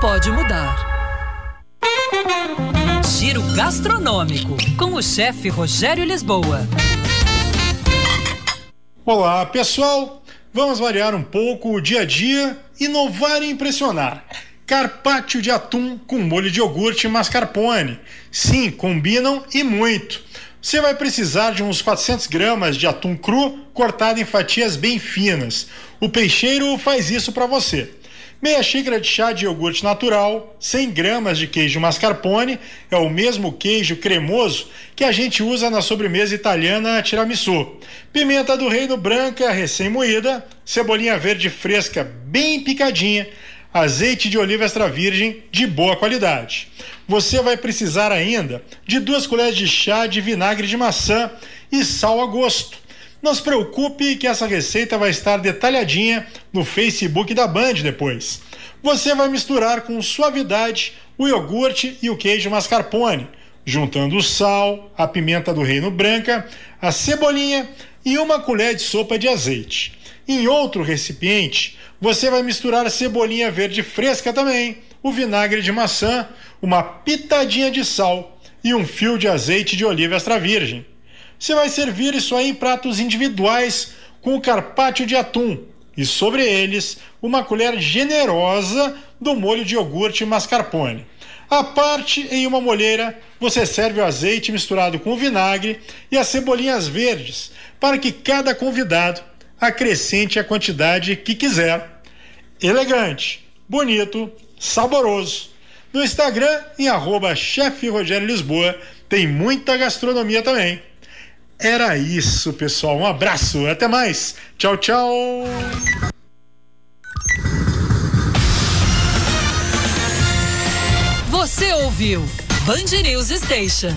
pode mudar. Giro gastronômico com o chefe Rogério Lisboa. Olá, pessoal. Vamos variar um pouco o dia a dia, inovar e impressionar. Carpaccio de atum com molho de iogurte mascarpone. Sim, combinam e muito. Você vai precisar de uns 400 gramas de atum cru cortado em fatias bem finas. O peixeiro faz isso para você. Meia xícara de chá de iogurte natural, 100 gramas de queijo mascarpone, é o mesmo queijo cremoso que a gente usa na sobremesa italiana tiramisu. Pimenta do reino branca recém-moída, cebolinha verde fresca bem picadinha, azeite de oliva extra virgem de boa qualidade. Você vai precisar ainda de duas colheres de chá de vinagre de maçã e sal a gosto. Não se preocupe que essa receita vai estar detalhadinha no Facebook da Band depois. Você vai misturar com suavidade o iogurte e o queijo mascarpone, juntando o sal, a pimenta do reino branca, a cebolinha e uma colher de sopa de azeite. Em outro recipiente, você vai misturar a cebolinha verde fresca também, o vinagre de maçã, uma pitadinha de sal e um fio de azeite de oliva extra virgem. Você vai servir isso aí em pratos individuais com o carpaccio de atum e sobre eles uma colher generosa do molho de iogurte mascarpone. À parte, em uma molheira, você serve o azeite misturado com o vinagre e as cebolinhas verdes, para que cada convidado acrescente a quantidade que quiser. Elegante, bonito, saboroso. No Instagram, em arroba Rogério Lisboa, tem muita gastronomia também. Era isso, pessoal. Um abraço, até mais. Tchau, tchau. Você ouviu Band News Station.